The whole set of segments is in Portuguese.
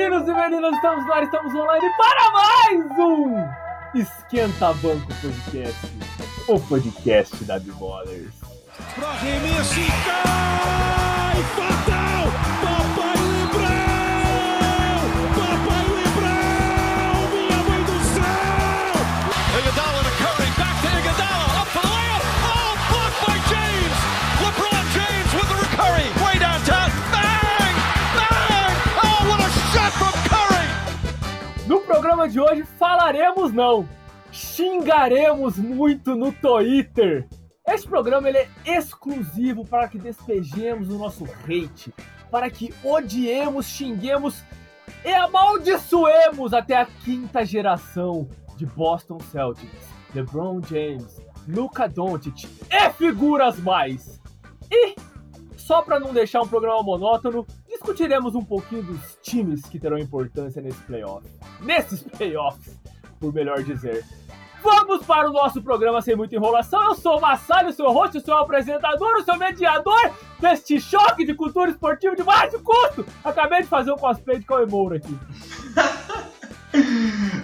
meninos e meninas, estamos lá, estamos online para mais um Esquenta Banco Podcast, o podcast da B-Ballers. Messi cai! Fatal! Papai programa de hoje falaremos não, xingaremos muito no Twitter. Este programa ele é exclusivo para que despejemos o nosso hate, para que odiemos, xinguemos e amaldiçoemos até a quinta geração de Boston Celtics, LeBron James, Luka Doncic e figuras mais. E só para não deixar um programa monótono, discutiremos um pouquinho dos times que terão importância nesse playoff. Nesses playoffs, por melhor dizer. Vamos para o nosso programa sem muita enrolação. Eu sou o Massalho, seu host, o seu apresentador, o seu mediador deste choque de cultura esportiva de baixo custo. Acabei de fazer um cosplay de Cauê Moura aqui.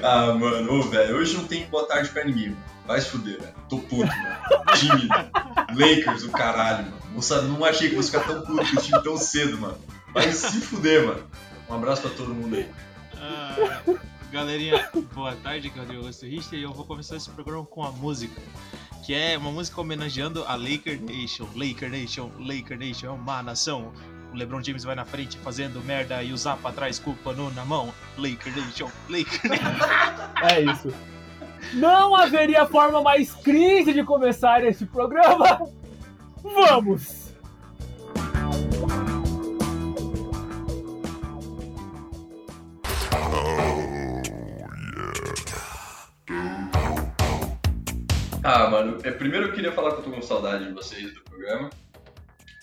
Ah, mano, velho, hoje não tem boa tarde pra ninguém. Vai se fuder, velho. Tô puto, mano. Time, Lakers, o caralho, mano. Moça, não achei que fosse ficar tão puto com o time tão cedo, mano. Vai se fuder, mano. Um abraço pra todo mundo aí. Ah, galerinha, boa tarde, aqui é o Rodrigo Augusto Richter e eu vou começar esse programa com a música, que é uma música homenageando a Laker Nation. Laker Nation, Laker Nation é uma nação. O LeBron James vai na frente fazendo merda e o Zappa atrás com o pano na mão. Laker Nation, Laker Nation. É isso. Não haveria forma mais crise de começar esse programa. Vamos! Ah, mano, é, primeiro eu queria falar que eu tô com saudade de vocês do programa.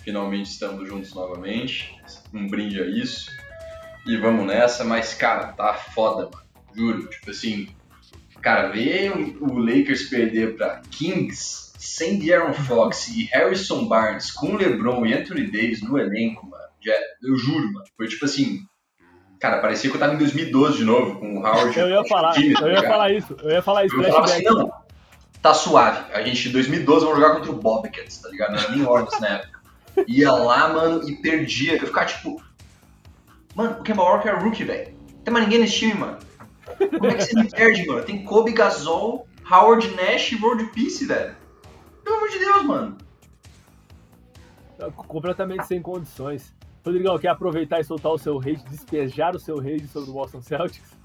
Finalmente estamos juntos novamente. Um brinde a isso. E vamos nessa, mas, cara, tá foda, mano. Juro. Tipo assim, cara, ver o, Lakers perder pra Kings sem De'Aaron Fox e Harrison Barnes com LeBron e Anthony Davis no elenco, mano. Já, eu juro, mano. Foi tipo assim. Cara, parecia que eu tava em 2012 de novo, com o Howard. Eu ia falar, Jimmy, tá eu ia falar isso, eu ia falar isso, Eu falava assim, flashback. não, tá suave. A gente, em 2012, vamos jogar contra o Bobcats, tá ligado? Não era nem Hornets na época. Ia lá, mano, e perdia. Eu ficava tipo, mano, o Kemba Walker é rookie, velho. Tem mais ninguém nesse time, mano. Como é que você me perde, mano? Tem Kobe Gasol, Howard Nash e World Peace, velho. Pelo amor de Deus, mano. Completamente sem condições. Rodrigão, quer aproveitar e soltar o seu hate, despejar o seu hate sobre o Boston Celtics?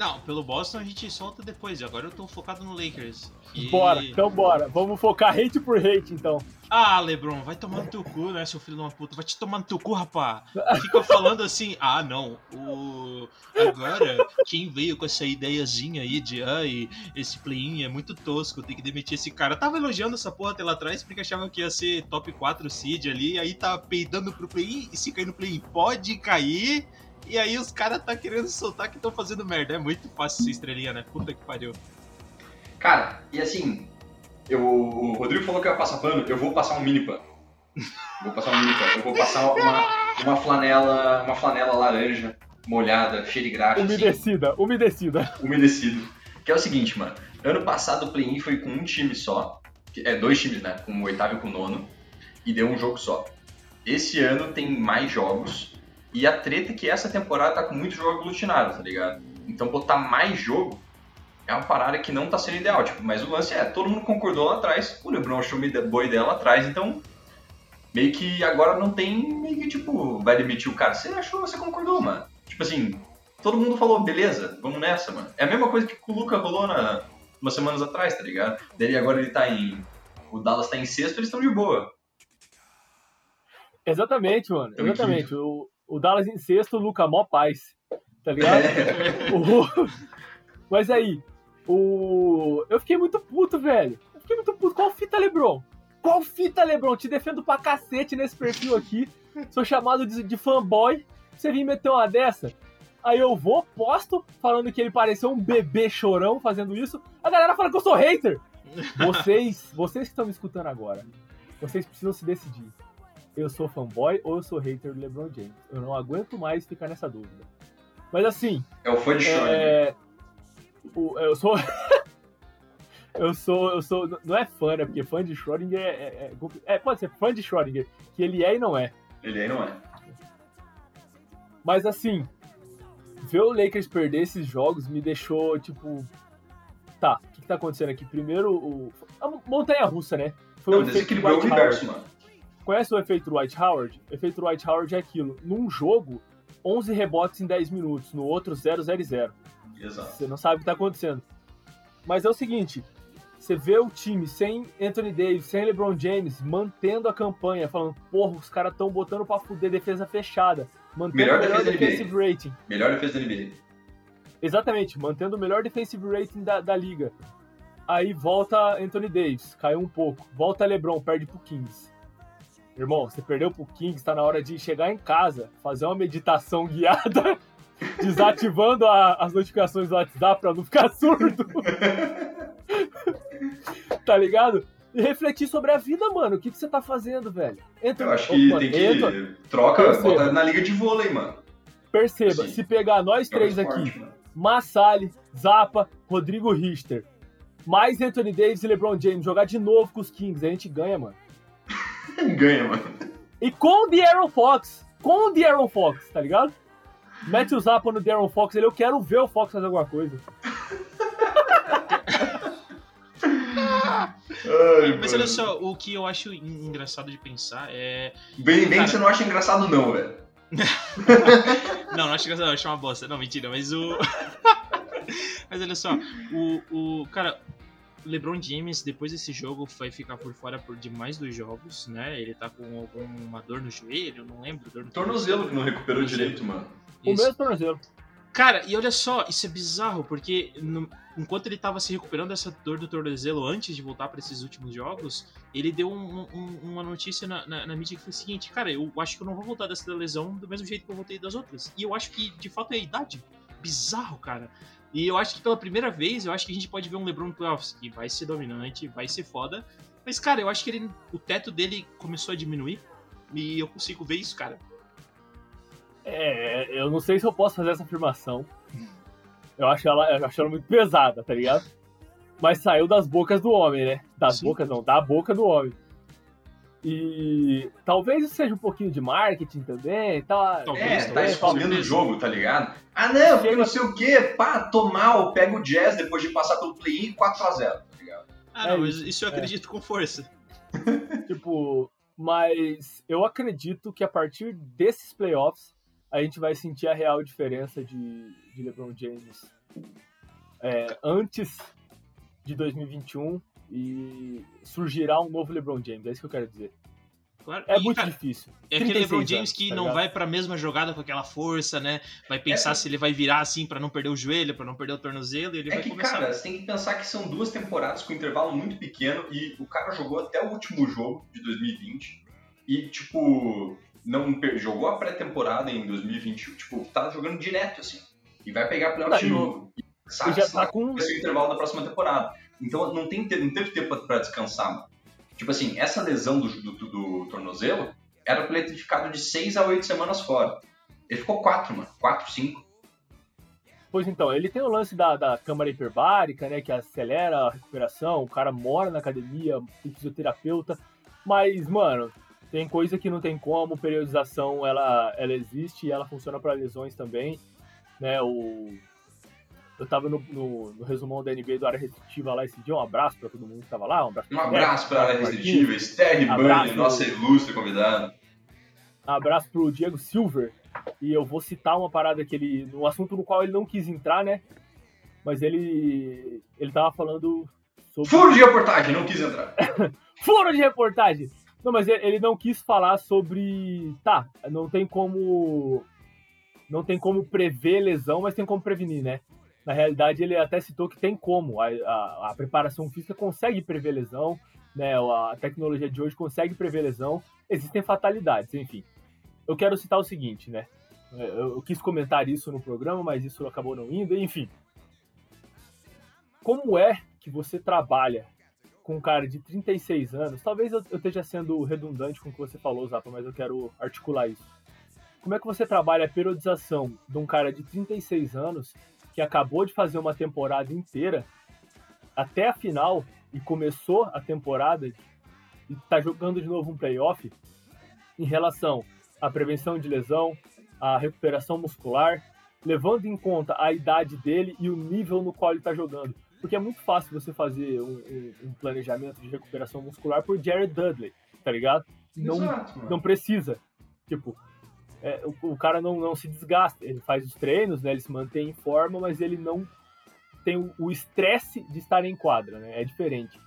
Não, pelo Boston a gente solta depois, agora eu tô focado no Lakers. Bora, então bora. Vamos focar hate por hate, então. Ah, Lebron, vai tomar no teu cu, né, seu filho de uma puta? Vai te tomar no teu cu, rapá. Fica falando assim, ah, não, o... agora, quem veio com essa ideiazinha aí de, ai, esse play-in é muito tosco, tem que demitir esse cara. Tava elogiando essa porra até lá atrás porque achava que ia ser top 4 seed ali, aí tá peidando pro play-in, e se cair no play-in pode cair, e aí os caras tá querendo soltar que estão fazendo merda. É muito fácil ser estrelinha, né? Puta que pariu. Cara, e assim, eu, o Rodrigo falou que ia passar pano, eu vou passar um mini pano. Vou passar um mini pano. Eu vou passar uma, uma flanela, uma flanela laranja, molhada, cheia de graxa, assim, Umedecida, umedecida. umedecido. Que é o seguinte, mano. Ano passado o play-in foi com um time só. que- É, dois times, né? Com o oitavo e com o nono. E deu um jogo só. Esse ano tem mais jogos. E a treta é que essa temporada tá com muitos jogos aglutinados, tá ligado? Então botar mais jogo é uma parada que não tá sendo ideal. Tipo, mas o lance é, todo mundo concordou lá atrás. O LeBron achou boa ideia lá atrás. Então, meio que agora não tem. Meio que, tipo, vai demitir o cara. Você achou, você concordou, mano. Tipo assim, todo mundo falou, beleza, vamos nessa, mano. É a mesma coisa que o Luca rolou na, umas semanas atrás, tá ligado? Daí agora ele tá em. O Dallas tá em sexto, eles estão de boa. Exatamente, mano. Tamo Exatamente. O, o Dallas em sexto, o Luca mó paz. Tá ligado? O- Mas aí, o. Eu fiquei muito puto, velho. Eu fiquei muito puto. Qual fita, Lebron? Qual fita, Lebron? Te defendo pra cacete nesse perfil aqui. Sou chamado de, de fanboy. Você vir meter uma dessa? Aí eu vou, posto, falando que ele pareceu um bebê chorão fazendo isso. A galera fala que eu sou hater. Vocês, vocês que estão me escutando agora, vocês precisam se decidir. Eu sou fanboy ou eu sou hater do LeBron James? Eu não aguento mais ficar nessa dúvida. Mas assim, É o fã de Schrödinger. é, o- eu sou. eu sou. Eu sou. Não é fã, né? Porque fã de Schrödinger é, é, é- é, Pode ser fã de Schrödinger, que ele é e não é. Ele aí não é. Mas assim, ver o Lakers perder esses jogos me deixou, tipo. Tá, o que, que tá acontecendo aqui? Primeiro, o. A montanha russa, né? Foi Não, o efeito desequilibrou o universo, mano. Conhece o efeito Dwight Howard? O efeito Dwight Howard é aquilo. Num jogo, 11 rebotes em 10 minutos. No outro, 0, 0 e 0. Exato. Você não sabe o que tá acontecendo. Mas é o seguinte, você vê o time sem Anthony Davis, sem LeBron James, mantendo a campanha, falando, porra, os caras estão botando pra fuder defesa fechada, mantendo Melhor o melhor defesa da NBA. defensive rating. Melhor defesa da NBA. Exatamente, mantendo o melhor defensive rating da, da liga. Aí volta Anthony Davis, caiu um pouco. Volta LeBron, perde pro Kings. Irmão, você perdeu pro Kings, tá na hora de chegar em casa, fazer uma meditação guiada, desativando a- as notificações do WhatsApp pra não ficar surdo. tá ligado? E refletir sobre a vida, mano. O que, que você tá fazendo, velho? Entra, Eu acho que mano, tem que. entra, Troca, Perceba. bota na liga de vôlei, mano. perceba, Sim. se pegar nós três Joga aqui, esporte, mano. Massali, Zappa, Rodrigo Richter, mais Anthony Davis e LeBron James jogar de novo com os Kings, a gente ganha, mano. Ganha, mano. E com o De'Aaron Fox, com o De'Aaron Fox, tá ligado? Mete o Zappa no De'Aaron Fox, ele, eu quero ver o Fox fazer alguma coisa. Ai, Mas olha só, o que eu acho en- engraçado de pensar é. Vem Cara. que você não acha engraçado, não, velho. Não, não acho engraçado, não, acho uma bosta. Não, mentira, mas o. mas olha só, o, o. Cara, o LeBron James, depois desse jogo, vai ficar por fora por de mais dois jogos, né? Ele tá com alguma dor no joelho, não lembro, dor no Tornozelo que não recuperou direito, mano. O Isso. mesmo tornozelo. Cara, e olha só, isso é bizarro, porque no- enquanto ele tava se recuperando dessa dor do tornozelo antes de voltar pra esses últimos jogos, ele deu um- um- uma notícia na, na- na mídia que foi o seguinte: Cara, eu acho que eu não vou voltar dessa lesão do mesmo jeito que eu voltei das outras. E eu acho que de fato é a idade. Bizarro, cara. E eu acho que pela primeira vez, eu acho que a gente pode ver um LeBron playoffs que vai ser dominante, vai ser foda. Mas, cara, eu acho que ele, o teto dele começou a diminuir. E eu consigo ver isso, cara. É, eu não sei se eu posso fazer essa afirmação. Eu acho ela, eu acho ela muito pesada, tá ligado? Mas saiu das bocas do homem, né? Das Sim. bocas não, da boca do homem. E talvez isso seja um pouquinho de marketing também, tá? Talvez, É, tá escondendo o jogo, tá ligado? Ah, não, porque não sei o quê. Pá, tô mal, pega o Jazz depois de passar pelo play-in 4x0, tá ligado? Ah, É não, isso, isso eu é. acredito com força. Tipo, mas eu acredito que a partir desses playoffs a gente vai sentir a real diferença de, de LeBron James é, antes de 2021 e surgirá um novo LeBron James. É isso que eu quero dizer. Claro. É E, muito cara, difícil. É aquele 36 LeBron James anos, que tá não ligado? vai pra mesma jogada com aquela força, né? Vai pensar É. se ele vai virar assim pra não perder o joelho, pra não perder o tornozelo, e ele É vai que, começar. cara, você tem que pensar que são duas temporadas com intervalo muito pequeno e o cara jogou até o último jogo de 2020 e, tipo, não jogou a pré-temporada em 2021, tipo, tá jogando direto, assim. E vai pegar playoff de Não, e- novo. E sabe, já sabe tá com. vai ser o intervalo da próxima temporada. Então não, tem, te- não teve tempo pra descansar, mano. Tipo assim, essa lesão do, do, do- do tornozelo era pra ele ter ficado de 6 a 8 semanas fora. Ele ficou 4, mano. 4, 5. Pois então, ele tem o lance da, da câmara hiperbárica, né? Que acelera a recuperação. O cara mora na academia, tem fisioterapeuta. Mas, mano, tem coisa que não tem como. Periodização, ela, ela existe e ela funciona para lesões também. Né, o... Eu tava no, no, no resumão da NBA do área restritiva lá esse dia. Um abraço pra todo mundo que tava lá. Um abraço, Um pro abraço pra área restritiva, Esther Abraço. Bunny, nossa ilustre convidada. abraço pro Diego Silver. E eu vou citar uma parada que ele. no assunto no qual ele não quis entrar, né? Mas ele. Ele tava falando sobre. Furo de reportagem, não quis entrar. Furo de reportagem! Não, mas ele não quis falar sobre. Tá, não tem como. Não tem como prever lesão, mas tem como prevenir, né? Na realidade, ele até citou que tem como. A, a- a preparação física consegue prever lesão, né? A tecnologia de hoje consegue prever lesão. Existem fatalidades, enfim. Eu quero citar o seguinte, né? Eu, eu quis comentar isso no programa, mas isso acabou não indo, enfim. Como é que você trabalha com um cara de 36 anos? Talvez eu, eu esteja sendo redundante com o que você falou, Zapa, mas eu quero articular isso. como é que você trabalha a periodização de um cara de 36 anos que acabou de fazer uma temporada inteira até a final e começou a temporada e está jogando de novo um playoff em relação à prevenção de lesão, à recuperação muscular, levando em conta a idade dele e o nível no qual ele está jogando. Porque é muito fácil você fazer um, um, planejamento de recuperação muscular por Jared Dudley, tá ligado? Não, Exato, não precisa. Tipo, é, o, o, cara não, não se desgasta. Ele faz os treinos, né? Ele se mantém em forma, mas ele não tem o estresse de estar em quadra, né? É diferente.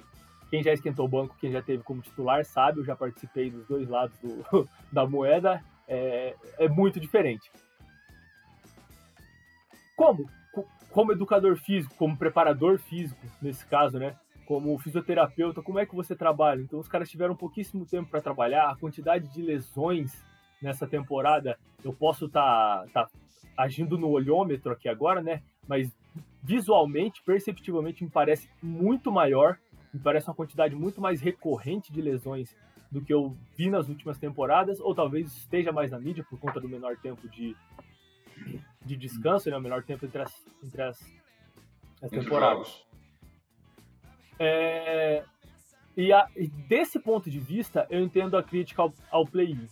Quem já esquentou o banco, quem já teve como titular, sabe, eu já participei dos dois lados do, da moeda, é, é muito diferente. Como? Como educador físico, como preparador físico, nesse caso, né? Como fisioterapeuta, como é que você trabalha? Então, os caras tiveram pouquíssimo tempo para trabalhar, a quantidade de lesões nessa temporada, eu posso estar tá, tá agindo no olhômetro aqui agora, né? Mas visualmente, perceptivelmente, me parece muito maior, me parece uma quantidade muito mais recorrente de lesões do que eu vi nas últimas temporadas, ou talvez esteja mais na mídia por conta do menor tempo de, de descanso, né? O menor tempo entre as, entre as, as temporadas. É, e, a, e, desse ponto de vista, eu entendo a crítica ao, ao play-in.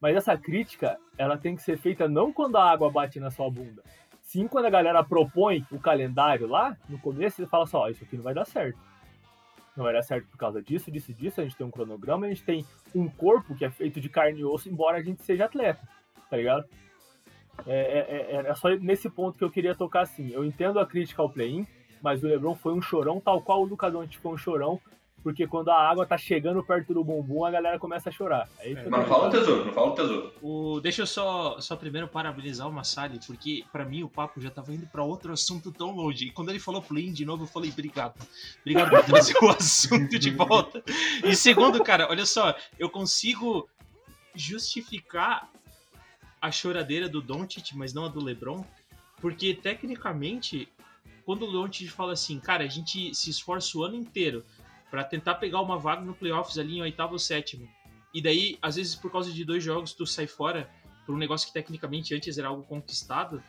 Mas essa crítica, ela tem que ser feita não quando a água bate na sua bunda, Sim, quando a galera propõe o calendário lá, no começo ele fala só, ó, isso aqui não vai dar certo. Não vai dar certo por causa disso, disso, disso. A gente tem um cronograma, a gente tem um corpo que é feito de carne e osso, embora a gente seja atleta, tá ligado? É, é, é, é só nesse ponto que eu queria tocar assim. Eu entendo a crítica ao play-in, mas o LeBron foi um chorão, tal qual o Luka Doncic foi um chorão, porque quando a água tá chegando perto do bumbum, a galera começa a chorar. É Mas não fala o tesouro, não fala o tesouro. O, deixa eu só, só primeiro parabenizar o Massali, porque para mim o papo já tava indo para outro assunto tão longe. E quando ele falou play de novo, eu falei, obrigado. Obrigado por trazer o assunto de volta. E segundo, cara, olha só, eu consigo justificar a choradeira do Doncic, mas não a do LeBron, porque tecnicamente, quando o Doncic fala assim, cara, a gente se esforça o ano inteiro para tentar pegar uma vaga no playoffs ali em oitavo ou sétimo. E daí, às vezes, por causa de dois jogos, tu sai fora por um negócio que tecnicamente antes era algo conquistado.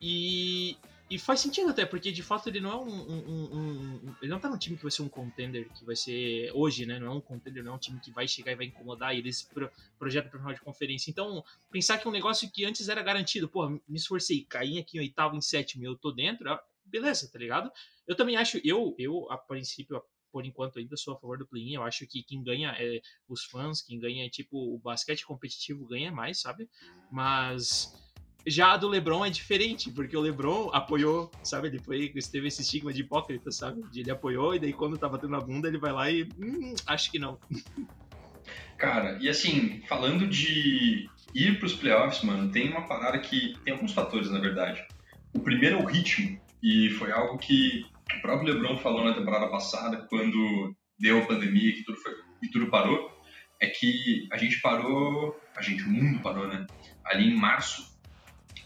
E, e faz sentido até, porque de fato ele não é um, um, um, Ele não tá num time que vai ser um contender, que vai ser hoje, né? Não é um contender, não é um time que vai chegar e vai incomodar e eles pro, projetam final de conferência. Então, pensar que é um negócio que antes era garantido, pô, me esforcei, caí aqui em oitavo, em sétimo eu tô dentro, beleza, tá ligado? Eu também acho, eu, eu a princípio, por enquanto ainda sou a favor do play-in. Eu acho que quem ganha é os fãs, quem ganha é tipo o basquete competitivo ganha mais, sabe? Mas já a do LeBron é diferente, porque o LeBron apoiou, sabe? Ele foi, teve esse estigma de hipócrita, sabe? Ele apoiou e daí quando tá batendo na bunda ele vai lá e hum, acho que não. Cara, e assim, falando de ir pros playoffs, mano, tem uma parada que tem alguns fatores, na verdade. O primeiro é o ritmo, e foi algo que o próprio LeBron falou na temporada passada, quando deu a pandemia que tudo foi, e tudo parou, é que a gente parou, a gente, o mundo parou, né? Ali em março,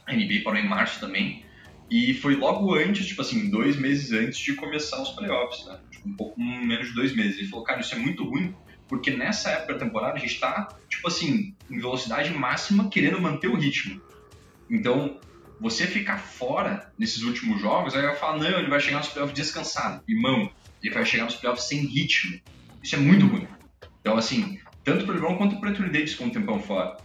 a NBA parou em março também, e foi logo antes, tipo assim, dois meses antes de começar os playoffs, né? Tipo, um pouco menos de dois meses. Ele falou, cara, isso é muito ruim, porque nessa época da temporada a gente tá, tipo assim, em velocidade máxima, querendo manter o ritmo. Então, você ficar fora nesses últimos jogos, aí vai falar, não, ele vai chegar nos playoffs descansado. Irmão, ele vai chegar nos playoffs sem ritmo. Isso é muito ruim. Então, assim, tanto para o LeBron quanto para o Anthony Davis com um tempão fora.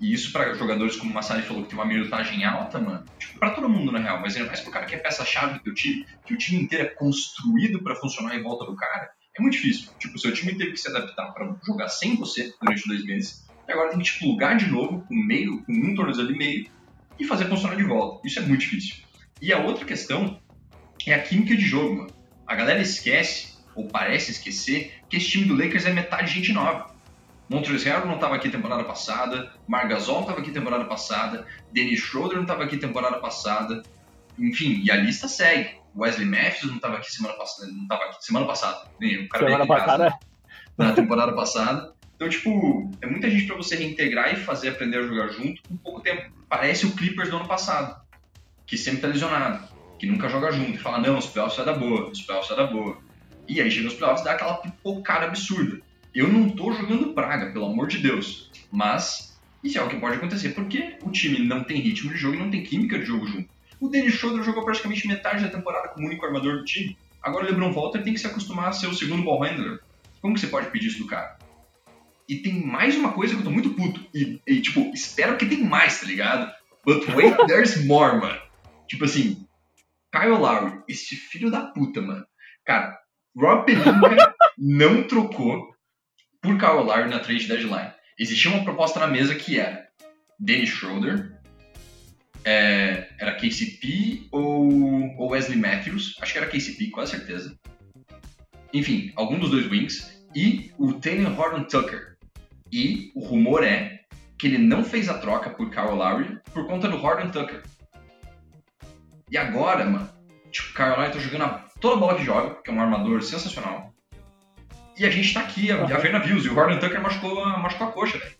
E isso para jogadores como o Massari falou que tem uma minutagem alta, mano. Tipo, para todo mundo na real, mas ainda mais pro cara que é peça-chave do teu time, que o time inteiro é construído para funcionar em volta do cara, é muito difícil. Tipo, seu time teve que se adaptar para jogar sem você durante dois meses, e agora tem que te plugar de novo com meio, com um tornozelo e meio, e fazer funcionar de volta. Isso é muito difícil. E a outra questão é a química de jogo, mano. A galera esquece, ou parece esquecer, que esse time do Lakers é metade gente nova. Montrezl não estava aqui temporada passada, Margasol não estava aqui temporada passada, Dennis Schroeder não estava aqui temporada passada, enfim, e a lista segue. Wesley Matthews não estava aqui semana passada, não estava aqui semana passada, nem o cara semana passada. Casa, na temporada passada. Então, tipo, é muita gente para você reintegrar e fazer aprender a jogar junto com pouco tempo parece o Clippers do ano passado, que sempre tá lesionado, que nunca joga junto, e fala, não, os playoffs vai dar boa, os playoffs vai dar boa. E aí chega nos playoffs e dá aquela pipocada absurda. Eu não tô jogando praga, pelo amor de Deus, mas Isso é algo que pode acontecer porque o time não tem ritmo de jogo e não tem química de jogo junto. O Dennis Schroeder jogou praticamente metade da temporada como único armador do time. Agora o LeBron e tem que se acostumar a ser o segundo ball handler. Como que você pode pedir isso do cara? E tem mais uma coisa que eu tô muito puto. E, e, tipo, espero que tem mais, tá ligado? But wait, there's more, mano. Tipo assim, Kyle Lowry, esse filho da puta, mano. Cara, Rob Pelinka não trocou por Kyle Lowry na trade deadline. Existia uma proposta na mesa que era Dennis Schroeder, é, era KCP ou, ou Wesley Matthews, acho que era KCP, com certeza. Enfim, algum dos dois wings, e o Taylor Horton Tucker. E o rumor é que ele não fez a troca por Kyle Lowry por conta do Horton Tucker. E agora, mano, tipo, o Kyle Lowry tá jogando a, toda a bola que joga, que é um armador sensacional. E a gente tá aqui, a, a Verna Views, e o Horton Tucker machucou, machucou a coxa, velho.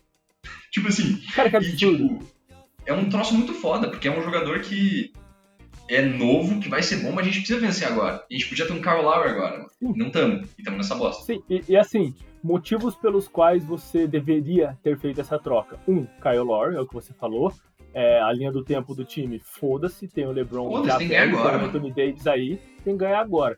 Tipo assim, Cara, que e, absurdo. tipo, é um troço muito foda, porque é um jogador que é novo, que vai ser bom, mas a gente precisa vencer agora. A gente podia ter um Kyle Lowry agora, mano. Sim. Não tamo, e tamo nessa bosta. Sim, e, e assim, motivos pelos quais você deveria ter feito essa troca. Um, Kyle Lowry, é o que você falou. É, a linha do tempo do time, foda-se, tem o LeBron Foda-se, já agora, tem o Anthony Davis aí, tem que ganhar agora.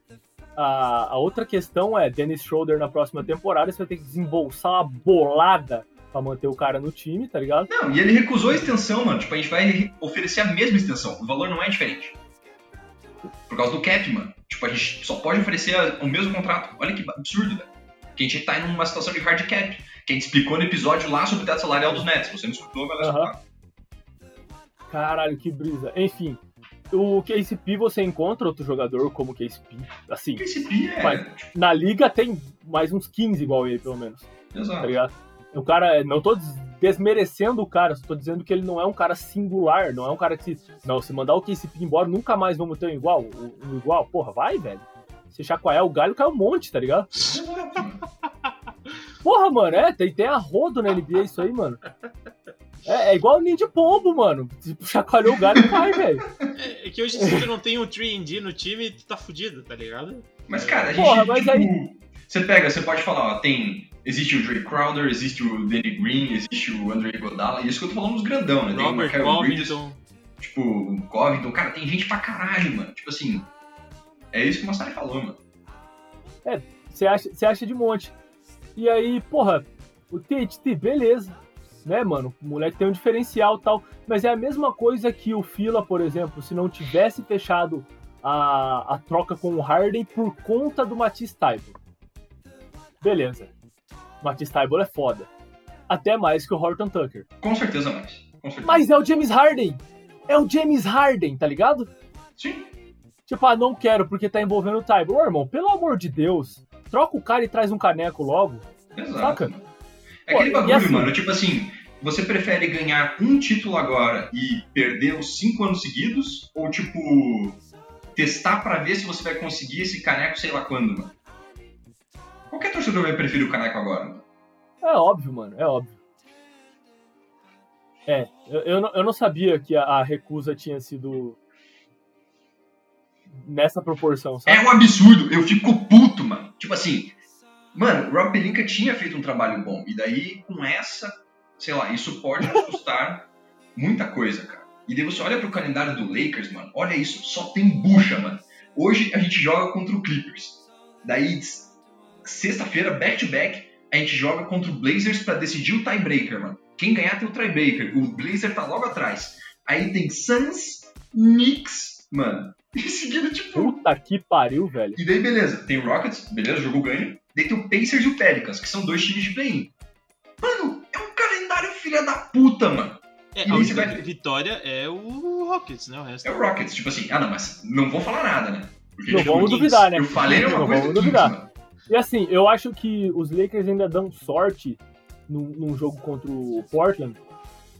A, a outra questão é, Dennis Schroeder na próxima temporada, você vai ter que desembolsar uma bolada pra manter o cara no time, tá ligado? Não, e ele recusou a extensão, mano. Tipo, a gente vai oferecer a mesma extensão. O valor não é diferente. Por causa do cap, mano. Tipo, a gente só pode oferecer o mesmo contrato. Olha que absurdo, velho. Que a gente tá em uma situação de hard cap. Que a gente explicou no episódio lá sobre o teto salarial dos Nets. Você não escutou, vai lá escutar. Caralho, que brisa. Enfim, o KCP você encontra outro jogador como KCP. Assim, Porque Pi é. Vai. na liga tem mais uns 15 igual ele, pelo menos. tá Exato. ligado? O cara, não tô des- desmerecendo o cara, só tô dizendo que ele não é um cara singular, não é um cara que se. Não, se mandar o KCP embora, nunca mais vamos ter um igual. Um, um igual, porra, vai, velho. Se chacoalhar o galho, cai um monte, tá ligado? Porra, mano, é, tem, tem a rodo na NBA isso aí, mano. É, é igual o ninho de pombo, mano. Tipo, chacoalhou o galho, cai, velho. É, é que hoje, se tu não tem um 3D no time, tu tá fudido, tá ligado? Mas, cara, a gente. Porra, mas tipo, aí- Você pega, você pode falar, ó, tem. Existe o Dre Crowder, existe o Danny Green, existe o Andre Iguodala, e isso que eu tô falando dos grandão, né? Tem o Robert Michael Bridges, Covington. tipo, o Covington, cara, tem gente pra caralho, mano. Tipo assim, é isso que o Massari falou, mano. Você acha, você acha de monte. E aí, porra, o THT, beleza. Né, mano? O moleque tem um diferencial e tal. Mas é a mesma coisa que o Fila, por exemplo, se não tivesse fechado a, a troca com o Harden por conta do Matisse Taibo. Beleza. Matisse Taibo é foda. Até mais que o Horton Tucker. Com certeza mais. Com certeza. Mas é o James Harden! É o James Harden, tá ligado? Sim. Tipo, ah, não quero porque tá envolvendo o Taibo. Ô, irmão, pelo amor de Deus, troca o cara e traz um caneco logo. Exato. Saca? É aquele bagulho, assim- mano. Tipo assim, você prefere ganhar um título agora e perder os cinco anos seguidos? Ou, tipo, testar pra ver se você vai conseguir esse caneco sei lá quando, mano? Qualquer torcedor vai preferir o caneco agora, mano. É óbvio, mano, é óbvio. É, eu, eu, não, eu não sabia que a, a recusa tinha sido nessa proporção, sabe? É um absurdo, eu fico puto, mano. Tipo assim, mano, o Rob Pelinka tinha feito um trabalho bom. E daí, com essa, sei lá, isso pode nos custar muita coisa, cara. E daí você olha pro calendário do Lakers, mano, olha isso, só tem bucha, mano. Hoje a gente joga contra o Clippers. Daí, sexta-feira, back-to-back, a gente joga contra o Blazers pra decidir o tiebreaker, mano. Quem ganhar tem o tiebreaker. O Blazer tá logo atrás. Aí tem Suns, Knicks, mano. Em seguida, tipo, Puta que pariu, velho. e daí, beleza, tem o Rockets, beleza, jogou ganho. Daí tem o Pacers e o Pelicans, que são dois times de play-in. Mano, é um calendário filha da puta, mano. É, E a aí você única vai- vitória é o Rockets, né? O resto. É o Rockets, tipo assim, ah não, mas não vou falar nada, né? Porque, Não tipo, vamos Kings, duvidar, né? Eu falei uma Não coisa vamos do Kings, duvidar. mano. E assim, eu acho que os Lakers ainda dão sorte num, num jogo contra o Portland,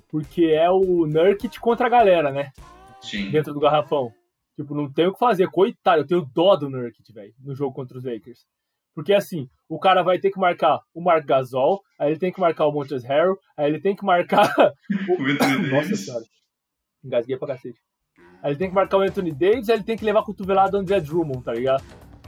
porque é o Nurkic contra a galera, né? Sim. Dentro do garrafão. Tipo, não tem o que fazer. Coitado, eu tenho dó do Nurkic, velho, no jogo contra os Lakers. Porque assim, o cara vai ter que marcar o Mark Gasol, aí ele tem que marcar o Montrezl Harrell, aí ele tem que marcar O Nossa senhora. Engasguei pra cacete. Aí ele tem que marcar o Anthony Davis, aí ele tem que levar a cotovelada do André Drummond, tá ligado?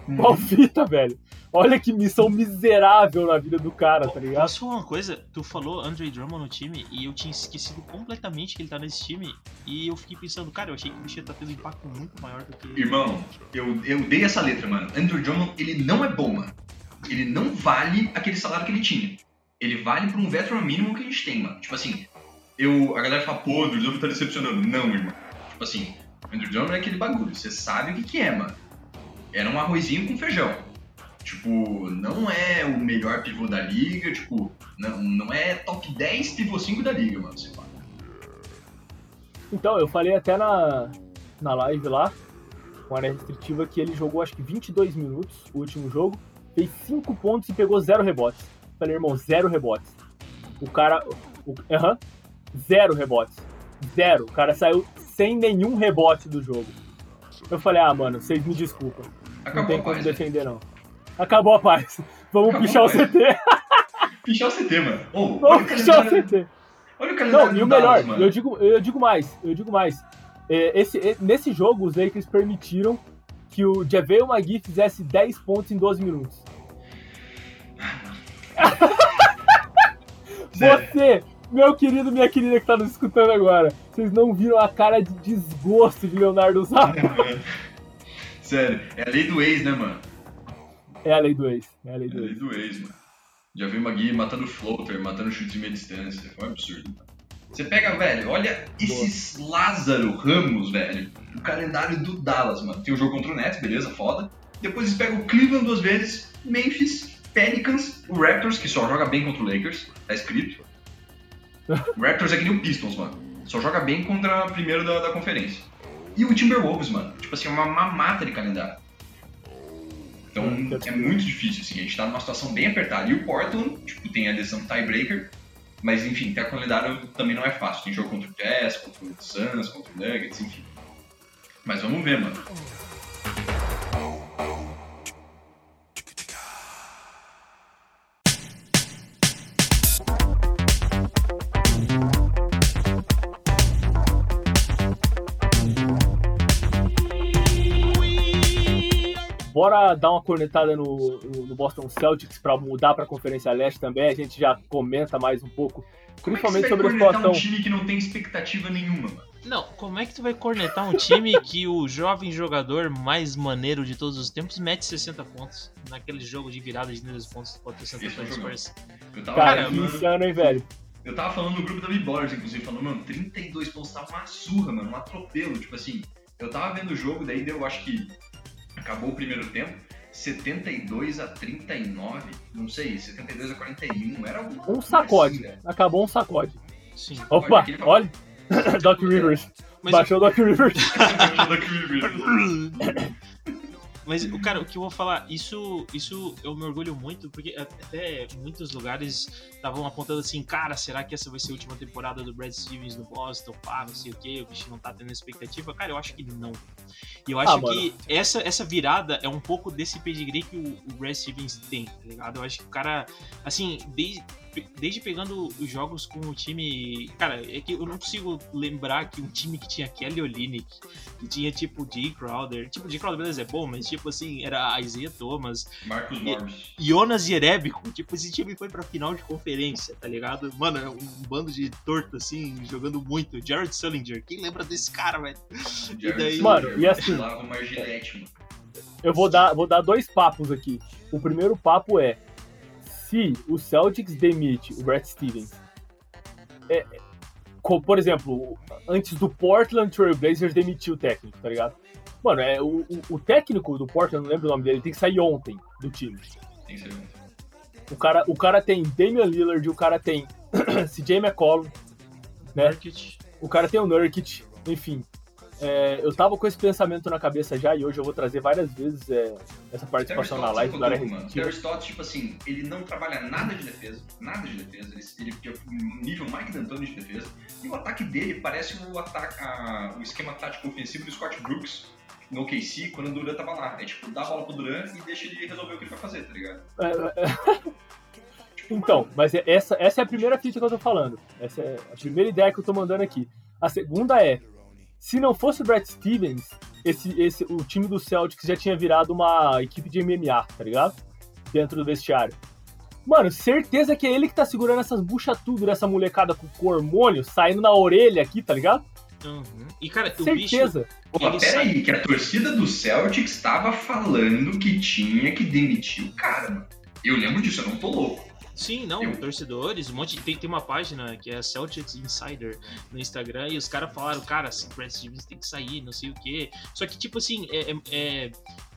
Qual fita, velho? Olha que missão miserável na vida do cara, tá ligado? Posso falar uma coisa? Tu falou Andre Drummond no time e eu tinha esquecido completamente que ele tá nesse time. E eu fiquei pensando, cara, eu achei que o bicho ia tá tendo um impacto muito maior do que. Irmão, eu, eu dei essa letra, mano. Andrew Drummond, ele não é bom, mano. Ele não vale aquele salário que ele tinha. Ele vale pra um veteran mínimo que a gente tem, mano. Tipo assim, eu, a galera fala, pô, Andrew Drummond tá decepcionando. Não, irmão. Tipo assim, Andrew Drummond é aquele bagulho. Você sabe o que que é, mano. Era um arrozinho com feijão. Tipo, não é o melhor pivô da liga, tipo, não, não é top 10 pivô 5 da liga, mano. Você fala. Então, eu falei até na, na live lá, com a área restritiva, que ele jogou acho que 22 minutos, o último jogo, fez 5 pontos e pegou 0 rebotes. Falei, irmão, 0 rebotes. O cara. Aham. zero rebotes. Zero. O cara saiu sem nenhum rebote do jogo. Eu falei, ah, mano, vocês me desculpam. Não Acabou tem a como paz, defender, não. Acabou a paz. Vamos Acabou pichar o. CT. Pichar o CT, mano. Ô, olha, o Vamos pichar o CT. olha o calendário Não, e o melhor, Dallas, eu digo, eu digo mais, eu digo mais. É, esse, nesse jogo, os Lakers permitiram que o JaVale McGee fizesse 10 pontos em 12 minutos. Você, meu querido, minha querida que tá nos escutando agora, vocês não viram a cara de desgosto de Leonardo Zappa? Sério, é a lei do ex, né, mano? É a lei do ex, é a lei É a do lei ex. do ex, mano. Já vi o Magui matando floater, matando chute de meia distância. Foi um absurdo. Você pega, velho, olha esses Lázaro Ramos, velho. O calendário do Dallas, mano. Tem o jogo contra o Nets, beleza, foda. Depois eles pegam o Cleveland duas vezes, Memphis, Pelicans, o Raptors, que só joga bem contra o Lakers, tá escrito. O Raptors é que nem o Pistons, mano. Só joga bem contra o primeiro da, da conferência. E o Timberwolves, mano. Tipo assim, é uma mamata de calendário. Então é muito difícil, assim. A gente tá numa situação bem apertada. E o Portland, tipo, tem a decisão tiebreaker. Mas enfim, ter a calendário também não é fácil. Tem jogo contra o Jazz, contra o Suns, contra o Nuggets, enfim. Mas vamos ver, mano. Bora dar uma cornetada no, no- Boston Celtics pra mudar pra Conferência Leste também. A gente já comenta mais um pouco, Como é que principalmente você sobre a vai cornetar situação. um time que não tem expectativa nenhuma, mano? Não, como é que tu vai cornetar um time que o jovem jogador mais maneiro de todos os tempos mete 60 pontos naquele jogo de virada de 10 pontos contra o Santa é. Spurs? Eu tava, Cara, que falando, insano, hein, velho? eu tava falando no grupo da B-Ballers, inclusive, falando, mano, 32 pontos tava uma surra, mano, um atropelo. Tipo assim, eu tava vendo o jogo, daí deu, acho que acabou o primeiro tempo, 72 a 39, não sei, 72 a 41, era Um sacode. assim, velho. Acabou um sacode. Sim. Opa, aquele- olha. Doc Rivers. Mas, Baixou o Doc Rivers. mas o cara, o que eu vou falar, isso, isso eu me orgulho muito, porque até muitos lugares estavam apontando assim, cara, será que essa vai ser a última temporada do Brad Stevens no Boston? Pá, não sei o que, o bicho não tá tendo expectativa. Cara, eu acho que não. E eu acho Ah, mano. que essa, essa virada é um pouco desse pedigree que o, o Brad Stevens tem, tá ligado? Eu acho que o cara, assim, desde, desde pegando os jogos com o time. Cara, é que eu não consigo lembrar que um time que tinha Kelly Olynyk, que tinha tipo Jay Crowder, tipo, Jay Crowder beleza é bom, mas tipo assim, era Isaiah Thomas, Marcos Morris. Jonas Jerebico, tipo, esse time foi pra final de conferência, tá ligado? Mano, é um bando de torto assim, jogando muito. Jared Sullinger, quem lembra desse cara, velho? daí- Mano, e assim-. Eu vou dar, vou dar dois papos aqui. O primeiro papo é: se o Celtics demite o Brad Stevens, é, co- por exemplo, antes do Portland Trail Blazers demitir o técnico, tá ligado? Mano, é, o, o- técnico do Portland, não lembro o nome dele, tem que sair ontem do time. Tem que ontem. O cara, o cara tem Damian Lillard, o cara tem CJ McCollum, né? Nurkic. o cara tem o Nurkic, enfim. É, eu tava com esse pensamento na cabeça já e hoje eu vou trazer várias vezes é, essa participação na live do área restritiva. Terry Stotts, tipo assim, ele não trabalha nada de defesa, nada de defesa, ele, ele é um nível Mike D'Antoni de defesa, e o ataque dele parece o, ataque, a- o esquema tático ofensivo do Scott Brooks no OKC, quando o Duran tava lá. É tipo, dá a bola pro Duran e deixa ele resolver o que ele vai fazer, tá ligado? É, é. Então, mas é- essa, essa é a primeira fita que eu tô falando. Essa é a primeira ideia que eu tô mandando aqui. A segunda é, se não fosse o Brad Stevens, esse, esse, o time do Celtics já tinha virado uma equipe de MMA, tá ligado? Dentro do vestiário. Mano, certeza que é ele que tá segurando essas buchas tudo dessa molecada com, com hormônio saindo na orelha aqui, tá ligado? Uhum. E, cara, o bicho. Certeza. Pô, Ele peraí, que a torcida do Celtics estava falando que tinha que demitir o cara, mano. Eu lembro disso, eu não tô louco. Sim, não, Eu- torcedores, um monte. Tem, tem uma página que é a Celtics Insider no Instagram e os caras falaram, cara, assim, Brad Stevens tem que sair, não sei o quê. Só que, tipo assim, é, é- é-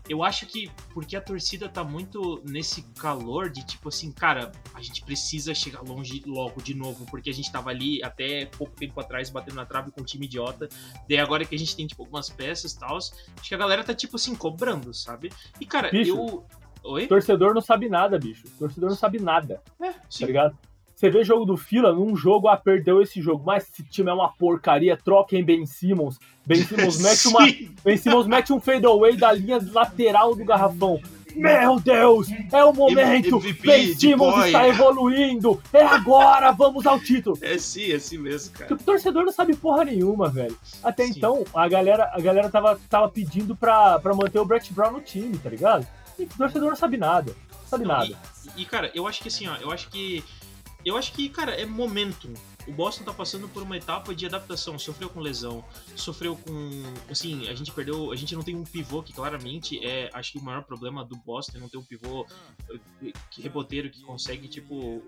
eu acho que porque a torcida tá muito nesse calor de tipo assim, cara, a gente precisa chegar longe logo de novo, porque a gente tava ali até pouco tempo atrás batendo na trave com um time idiota. Daí agora que a gente tem, tipo, algumas peças e tal, acho que a galera tá, tipo assim, cobrando, sabe? E, cara, Bicho. eu. Oi? Torcedor não sabe nada, bicho. Torcedor não sabe nada, É, tá sim. ligado? Você vê jogo do Fila, num jogo, ah, perdeu esse jogo, mas se time é uma porcaria, troquem Ben Simmons. Ben Simmons mete uma, Sim. Ben Simmons mete um fadeaway da linha lateral do garrafão. Meu Deus, é o momento. MVP Ben Simmons está evoluindo. É agora, vamos ao título. É sim, é assim mesmo, cara. O torcedor não sabe porra nenhuma, velho. Até Sim. então, a galera, a galera tava, tava pedindo pra, pra manter o Brett Brown no time, tá ligado? E o torcedor não sabe nada. Não sabe Não, nada. E, e, cara, eu acho que assim, ó, eu acho que. Eu acho que, cara, é momento. O Boston tá passando por uma etapa de adaptação. Sofreu com lesão, sofreu com. Assim, a gente perdeu. A gente não tem um pivô que claramente é. Acho que o maior problema do Boston é não ter um pivô eh, que reboteiro que consegue, tipo.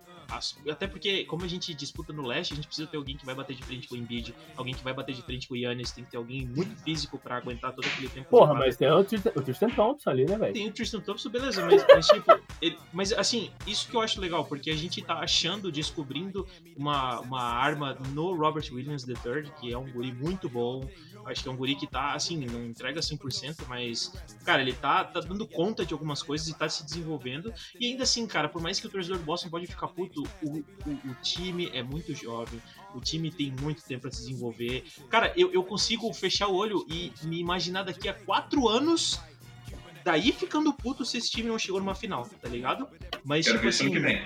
até porque, como a gente disputa no leste, a gente precisa ter alguém que vai bater de frente com o Embiid, alguém que vai bater de frente com o Yannis, tem que ter alguém muito físico pra aguentar todo aquele tempo. Porra, mas tem o Tristan, o Tristan Thompson ali, né, velho? Tem o Tristan Thompson, beleza, mas, mas, tipo, ele- mas assim, isso que eu acho legal, porque a gente tá achando, descobrindo uma, uma arma no Robert Williams III, que é um guri muito bom. Acho que é um guri que tá, assim, não entrega 100%, mas, cara, ele tá, tá dando conta de algumas coisas e tá se desenvolvendo. E ainda assim, cara, por mais que o torcedor do Boston pode ficar puto, o, o, o time é muito jovem, o time tem muito tempo pra se desenvolver. Cara, eu, eu consigo fechar o olho e me imaginar daqui a quatro anos daí ficando puto se esse time não chegou numa final, tá ligado? Mas, Quero tipo assim, que vem.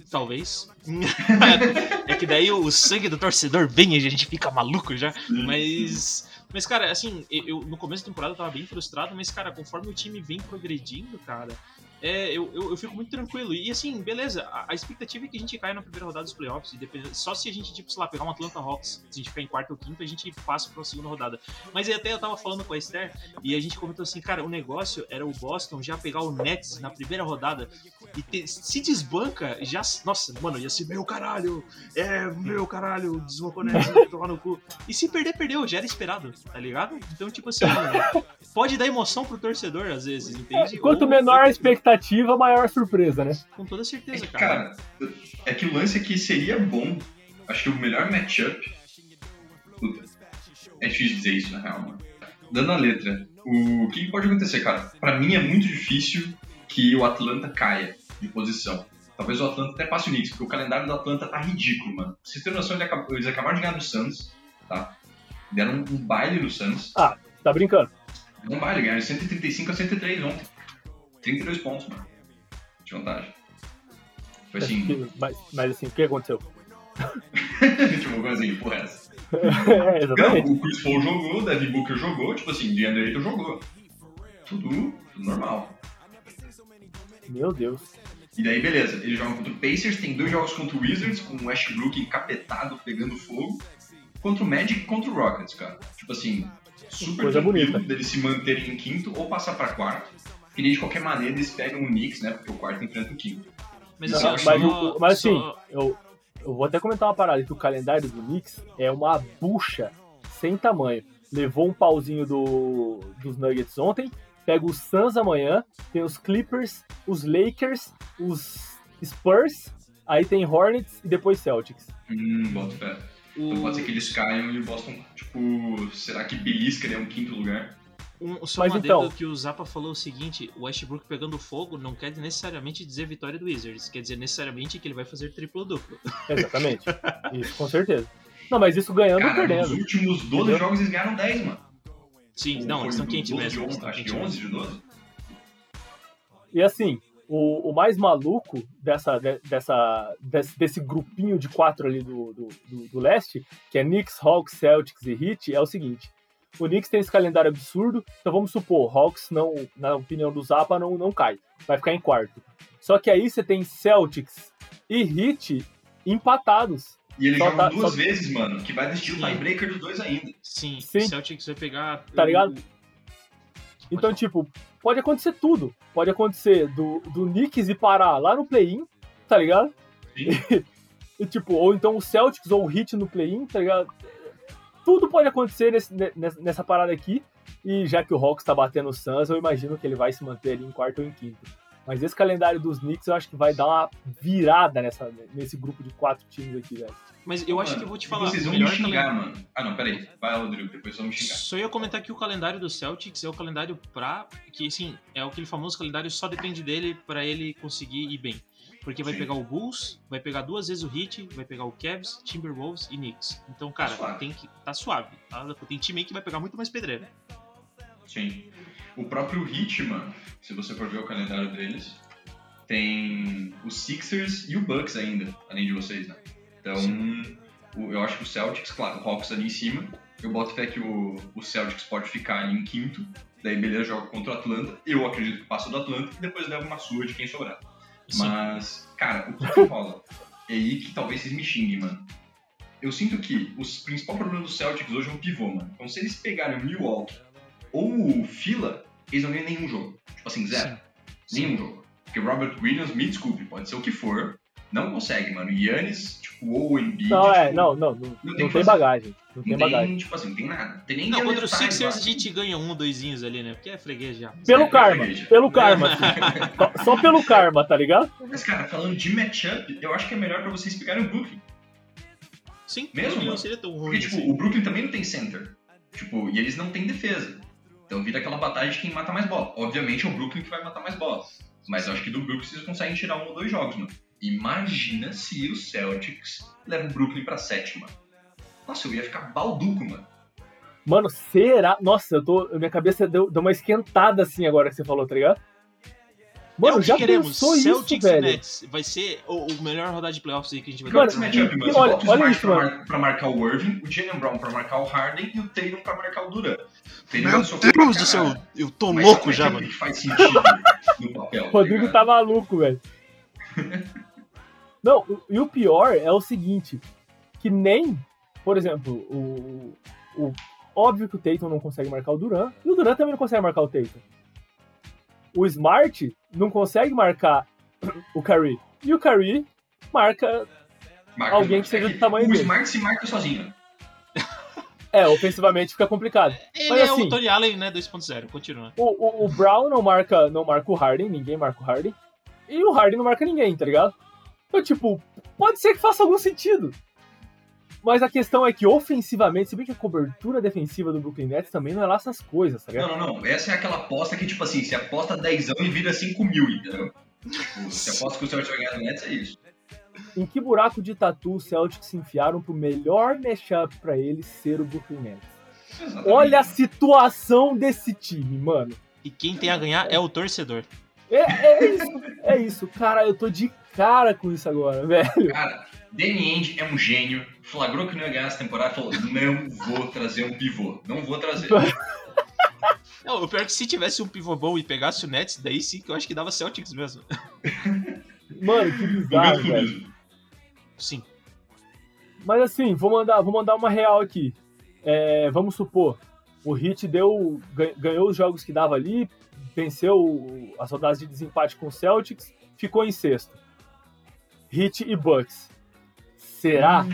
Talvez. é que daí o sangue do torcedor vem e a gente fica maluco já. Mas. Mas, cara, assim, eu, no começo da temporada eu tava bem frustrado, mas, cara, conforme o time vem progredindo, cara, é, eu, eu, eu fico muito tranquilo. E assim, beleza, a, a expectativa é que a gente caia na primeira rodada dos playoffs. Só se a gente, tipo, sei lá, pegar um Atlanta Hawks, se a gente ficar em quarto ou quinto, a gente passa pra segunda rodada. Mas até eu tava falando com a Esther e a gente comentou assim, cara, o negócio era o Boston já pegar o Nets na primeira rodada e ter- se desbanca, já. Nossa, mano, ia ser meu caralho, é meu caralho, desbancou o Nets, tomar no cu. E se perder, perdeu, já era esperado, tá ligado? Então, tipo assim, pode dar emoção pro torcedor às vezes, entende? Quanto Ou- menor a expectativa, maior a surpresa, né? Com toda É certeza, que, cara. cara, é que o lance aqui seria bom. Acho que o melhor matchup. Puta, é difícil dizer isso na real, mano. Dando a letra, o que pode acontecer, cara? Pra mim é muito difícil que o Atlanta caia de posição. Talvez o Atlanta até passe o Knicks, porque o calendário do Atlanta tá ridículo, mano. Pra vocês terem noção, eles acabaram de ganhar do Suns, tá? Deram um baile no Suns. Tá brincando? Deram um baile, ganharam 135 a 103 ontem. 32 pontos, mano. De vantagem. Foi assim, Mas, mas assim, o que aconteceu? tipo, coisa assim, porra, essa. é, exatamente. Não, o Chris Paul jogou, o Devin Booker jogou, tipo assim, DeAndre Ayton jogou. Tudo, tudo normal. Meu Deus. E daí, beleza, eles jogam contra o Pacers, tem dois jogos contra o Wizards, com o Westbrook encapetado, pegando fogo. Contra o Magic e contra o Rockets, cara. Tipo assim, super Coisa tranquilo bonita. deles se manterem em quinto ou passar pra quarto. E de qualquer maneira, eles pegam o Knicks, né, porque o quarto enfrenta o quinto. Mas, assim, eu mas, só- o- mas assim, só- eu, eu vou até comentar uma parada, que o calendário do Knicks é uma bucha sem tamanho. Levou um pauzinho do, dos Nuggets ontem, pega os Suns amanhã, tem os Clippers, os Lakers, os Spurs, aí tem Hornets e depois Celtics. Hum, bota fé. Então pode ser que eles caiam e o Boston, tipo, será que belisca, né, um quinto lugar? Um, só Mas uma então- que o Zappa falou o seguinte: o Westbrook pegando fogo não quer necessariamente dizer vitória do Wizards, quer dizer necessariamente que ele vai fazer triplo-duplo. Exatamente. isso, com certeza. Não, mas isso ganhando ou Cara, nos perdendo. últimos 12 Entendeu? jogos eles ganharam 10, mano. Sim, não, eles estão 12 quentes mesmo. eles 11, estão Acho que quentes 11 de 12. E assim, o, o mais maluco dessa, de- dessa, desse, desse grupinho de quatro ali do, do, do, do leste, que é Knicks, Hawks, Celtics e Heat, é o seguinte. O Knicks tem esse calendário absurdo, então vamos supor, Hawks, não, na opinião do Zappa, não, não cai, vai ficar em quarto. Só que aí você tem Celtics e Heat empatados. E eles Só jogam tá- duas só- vezes, mano, que vai decidir o tiebreaker dos dois ainda. Sim, Sim. o Celtics vai pegar. Tá ligado? o- Então, tipo, pode acontecer tudo. Pode acontecer do, do Knicks ir parar lá no play-in, tá ligado? Sim. E, tipo, ou então o Celtics ou o Heat no play-in, tá ligado? Tudo pode acontecer nesse- ne- nessa, parada aqui. E já que o Hawks tá batendo o Suns, eu imagino que ele vai se manter ali em quarto ou em quinto. Mas esse calendário dos Knicks eu acho que vai dar uma virada nessa, nesse grupo de quatro times aqui, velho. Mas eu acho Mano, que eu vou te falar. Vocês o vão me melhor xingar, calendário- mano. Ah, não, peraí. Vai, Rodrigo, depois vão me xingar. Só ia comentar que o calendário do Celtics é o calendário pra. Que assim, é aquele famoso calendário só depende dele pra ele conseguir ir bem. Porque vai Sim. pegar o Bulls, vai pegar duas vezes o Heat, vai pegar o Cavs, Timberwolves e Knicks. Então, cara, suave. tem que. Tá suave. Tá? Tem time aí que vai pegar muito mais pedreira. Sim. O próprio Heat, mano, se você for ver o calendário deles, tem os Sixers e o Bucks ainda, além de vocês, né? Então, o- eu acho que o Celtics, claro, o Hawks ali em cima. Eu boto fé que o, o Celtics pode ficar ali em quinto. Daí, beleza, joga contra o Atlanta. Eu acredito que passa do Atlanta e depois leva uma sua de quem sobrar. Sim. Mas, cara, o que, que rola? É aí que talvez vocês me xinguem, mano. Eu sinto que o principal problema do Celtics hoje é um pivô, mano. Então, se eles pegarem o Milwaukee ou o Fila, eles não ganham nenhum jogo. Tipo assim, zero. Sim. Nenhum jogo. Porque o Robert Williams, me desculpe, pode ser o que for, não consegue, mano. Yannis, tipo, ou o Embiid, Não, é, tipo, não, não, não, tem não que tem fazer. bagagem. Não tem não tem, bagagem. tipo assim, não tem nada. Não tem nem Não, contra o Sixers a gente ganha um, doisinhos ali, né? Porque é freguês já. Pelo É, karma, é, pelo karma, assim. só, só pelo karma, tá ligado? Mas, cara, falando de matchup, eu acho que é melhor pra vocês pegarem o Brooklyn. Sim, Mesmo, não seria tão ruim Porque, tipo, assim. o Brooklyn também não tem center. Tipo, e eles não têm defesa. Então vira aquela batalha de quem mata mais bola. Obviamente é o Brooklyn que vai matar mais bola. Mas eu acho que do Brooklyn vocês conseguem tirar um ou dois jogos, mano. Imagina se o Celtics leva o Brooklyn pra sétima. Nossa, eu ia ficar balduco, mano. Mano, será? Nossa, eu tô. Minha cabeça deu, deu uma esquentada assim agora que você falou, tá ligado? Mano, é o que já queremos. pensou Celtics isso, velho? Nets. Vai ser o, o melhor rodada de playoffs aí que a gente vai Mano, ter. matchup, e- mano. e Você olha- o olha isso, pra, mano. mar- pra marcar o Irving, o Jalen Brown pra marcar o Harden e o Tatum pra marcar o Durant. Meu Deus do céu, eu tô Mas louco é já, matchup mano. faz sentido no papel. O Rodrigo ligado? tá maluco, velho. Não, o- e o pior é o seguinte, que nem, por exemplo, o, o óbvio que o Tatum não consegue marcar o Duran, e o Duran também não consegue marcar o Tatum. O Smart não consegue marcar o Curry, e o Curry marca, Marca alguém o que seja do tamanho o dele. Smart se marca sozinho. é, ofensivamente fica complicado. Ele Mas é assim- o Tony Allen, né? 2.0. Continua. O, o, o Brown não marca, não marca o Harden, ninguém marca o Harden. E o Harden não marca ninguém, tá ligado? Então, tipo, pode ser que faça algum sentido. Mas a questão é que ofensivamente, se bem que a cobertura defensiva do Brooklyn Nets também não é lá essas coisas, tá ligado? Não, não, não. Essa é aquela aposta que, tipo assim, você aposta 10 e vira 5 mil, entendeu? Tipo, você aposta que o Celtics vai ganhar do Nets, é isso. Em que buraco de tatu os Celtics se enfiaram pro melhor matchup pra eles ser o Brooklyn Nets? Exatamente. Olha a situação desse time, mano. E quem tem a ganhar é o torcedor. É, é isso, é isso. Cara, eu tô de cara com isso agora, velho. Cara, Danny Ainge é um gênio, flagrou que não ia ganhar essa temporada e falou: não vou trazer um pivô, não vou trazer. Não, o pior é que se tivesse um pivô bom e pegasse o Nets, daí sim que eu acho que dava Celtics mesmo. Mano, que bizarro, velho. mesmo. Sim. Mas assim, vou mandar, vou mandar uma real aqui. É, vamos supor, o Heat deu, gan- ganhou os jogos que dava ali, venceu o- as rodadas de desempate com o Celtics, ficou em sexto. Heat e Bucks. Será?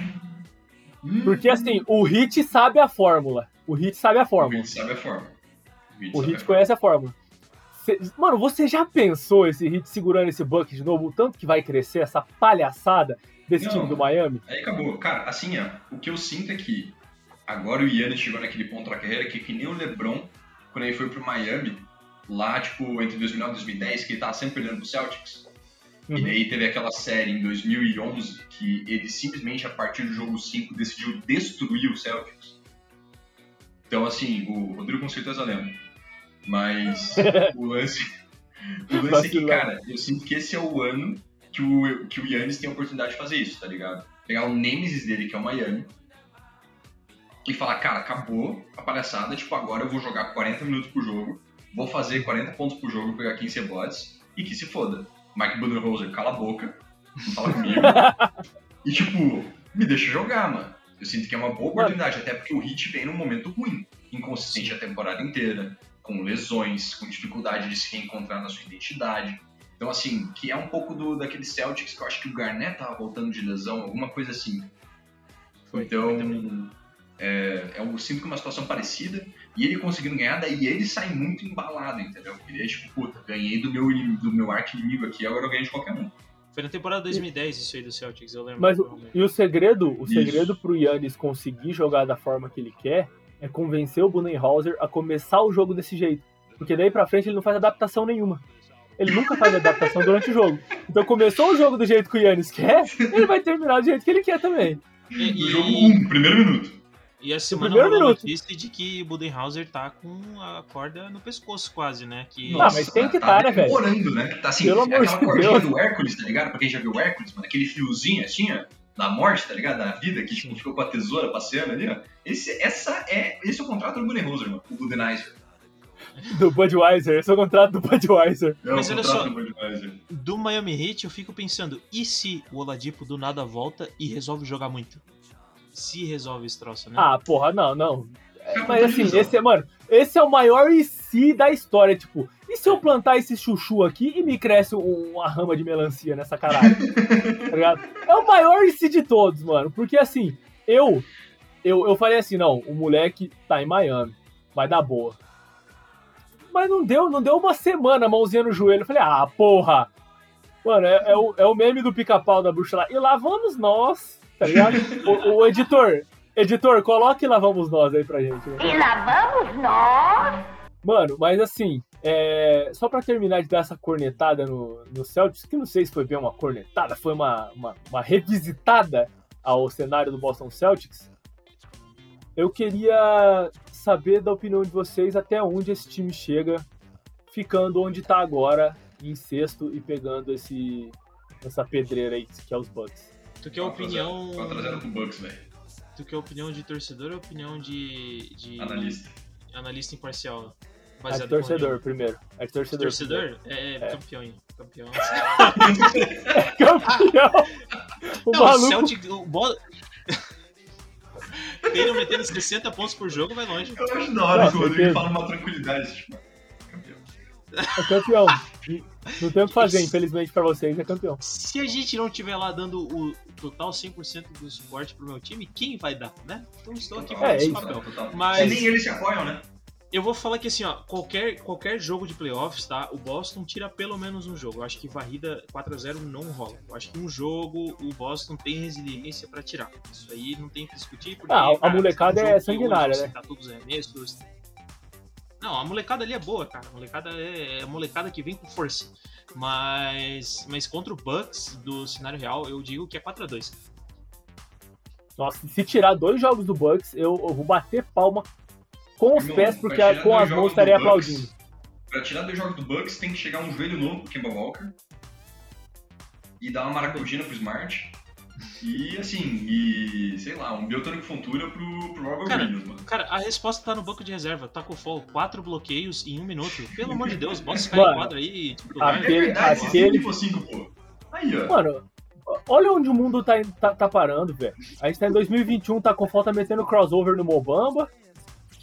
Hum, Porque assim, o Heat sabe a fórmula. O Heat sabe a o fórmula. Heat sabe a forma. O Heat conhece a fórmula. Cê- mano, você já pensou esse Heat segurando esse Bucks de novo? O tanto que vai crescer essa palhaçada desse Não. time do Miami? Aí acabou. Cara, assim, ó, o que eu sinto é que agora o Yannis chegou naquele ponto da carreira que, que nem o LeBron, quando ele foi pro Miami, lá, tipo, entre 2009 e 2010, que ele tava sempre perdendo pro Celtics. E Uhum. daí teve aquela série em 2011 que ele simplesmente, a partir do jogo 5, decidiu destruir o Celtics. Então, assim, o Rodrigo com certeza lembra. Mas o lance, o lance é que, cara, eu sinto que esse é o ano que o, que o Yannis tem a oportunidade de fazer isso, tá ligado? Pegar o Nemesis dele, que é o Miami, e falar, cara, acabou a palhaçada, tipo, agora eu vou jogar 40 minutos por jogo, vou fazer 40 pontos por jogo, pegar 15 rebotes, e que se foda. Mike Budenholzer, cala a boca, não fala comigo. e, tipo, me deixa jogar, mano. Eu sinto que é uma boa oportunidade, até porque o Heat vem num momento ruim, inconsistente a temporada inteira, com lesões, com dificuldade de se reencontrar na sua identidade. Então, assim, que é um pouco do, daquele Celtics que eu acho que o Garnett tava voltando de lesão, alguma coisa assim. Foi, então, foi é, é, eu sinto que é uma situação parecida, e ele conseguindo ganhar, daí ele sai muito embalado, entendeu? Ele é tipo, puta, ganhei do meu, do meu arco-inimigo aqui, agora eu ganhei de qualquer um. Foi na temporada 2010 isso aí do Celtics, eu lembro. Mas o- e o segredo, o Isso. segredo pro Yannis conseguir jogar da forma que ele quer é convencer o Budenholzer a começar o jogo desse jeito. Porque daí pra frente ele não faz adaptação nenhuma. Ele nunca faz adaptação durante o jogo. Então começou o jogo do jeito que o Yannis quer, ele vai terminar do jeito que ele quer também. E, e- jogo 1, um, primeiro minuto. E a semana rolou a minuto. notícia de que Budenhauser tá com a corda no pescoço quase, né? Que Ah, mas tem que tá, né, velho? demorando, né? Tá assim, Pelo amor aquela de cordinha Deus. do Hércules, tá ligado? Pra quem já viu o Hércules, mano, aquele fiozinho assim, ó, da morte, tá ligado? Da vida, que tipo, ficou com a tesoura passeando ali, ó. Esse, essa é, esse é o contrato do Budenholzer, mano. O Budenizer. Do Budweiser, esse é o contrato do Budweiser. É Mas olha só. do do Miami Heat eu fico pensando, e se o Oladipo do nada volta e resolve jogar muito? Se resolve esse troço, né? Ah, porra, não, não. É, Mas assim, esse é, mano, esse é o maior e se da história, tipo, e se eu plantar esse chuchu aqui e me cresce um- uma rama de melancia nessa caralho? tá ligado? É o maior e se de todos, mano, porque assim, eu, eu, eu falei assim, não, o moleque tá em Miami, vai dar boa. Mas não deu, não deu uma semana, mãozinha no joelho, eu falei, ah, porra, mano, é, é o, é o meme do pica-pau da bruxa lá, e lá vamos nós, tá ligado? o, o editor, editor, coloque lá vamos nós aí pra gente. né? E lá vamos nós. Mano, mas assim, é, só pra terminar de dar essa cornetada no, no Celtics, que não sei se foi bem uma cornetada, foi uma, uma, uma revisitada ao cenário do Boston Celtics, eu queria saber da opinião de vocês até onde esse time chega, ficando onde tá agora, em sexto e pegando esse, essa pedreira aí, que é os Bucks. Tu quer opinião. 4x0 pro Bucks, velho. Tu quer opinião de torcedor ou opinião de. de Analista. analista imparcial? É de torcedor primeiro. É de torcedor. Torcedor? É, é, campeão, hein? Campeão. primeiro. Campeão! O Não, o maluco Celtic. O Bo... Taylor metendo 60 pontos por jogo vai longe. Eu acho da hora que o Rodrigo fala uma tranquilidade, tipo, campeão. é campeão. Não tem o que fazer, infelizmente pra vocês, é campeão. Se a gente não tiver lá dando o total 100% do suporte pro meu time, quem vai dar, né? Então estou aqui Total, fazendo É, esse papel. total. Mas- nem eles se apoiam, né? Eu vou falar que assim, ó, qualquer, qualquer jogo de playoffs, tá? O Boston tira pelo menos um jogo. Eu acho que varrida 4x0 não rola. Eu acho que um jogo o Boston tem resiliência pra tirar. Isso aí não tem o que discutir. Porque, Ah, a cara, molecada um é jogo que sanguinária, hoje né? Tá todos arremessos. Não, a molecada ali é boa, cara. A molecada é, é a molecada que vem com força. Mas, mas contra o Bucks do cenário real, eu digo que é 4x2. Nossa, se tirar dois jogos do Bucks, eu, eu vou bater palma com os Irmão, pés, porque tirar com as mãos Bucks, aplaudindo. Pra tirar dois jogos do Bucks, tem que chegar um joelho novo pro Kemba Walker. E dar uma maracujina pro Smart. E assim, e sei lá, um biotônico fontura pro, pro Robert Cara, Williams, mano. Cara, a resposta tá no banco de reserva. Taco Fall, quatro bloqueios em um minuto. Pelo amor de Deus, bota esse cara em Mano, quadra aí. É aquele- verdade, se aquele- 5 por 5, pô. Aí, ó. Mano, olha onde o mundo tá, tá, tá parando, velho. A gente tá em 2021, tá com falta metendo crossover no Mobamba.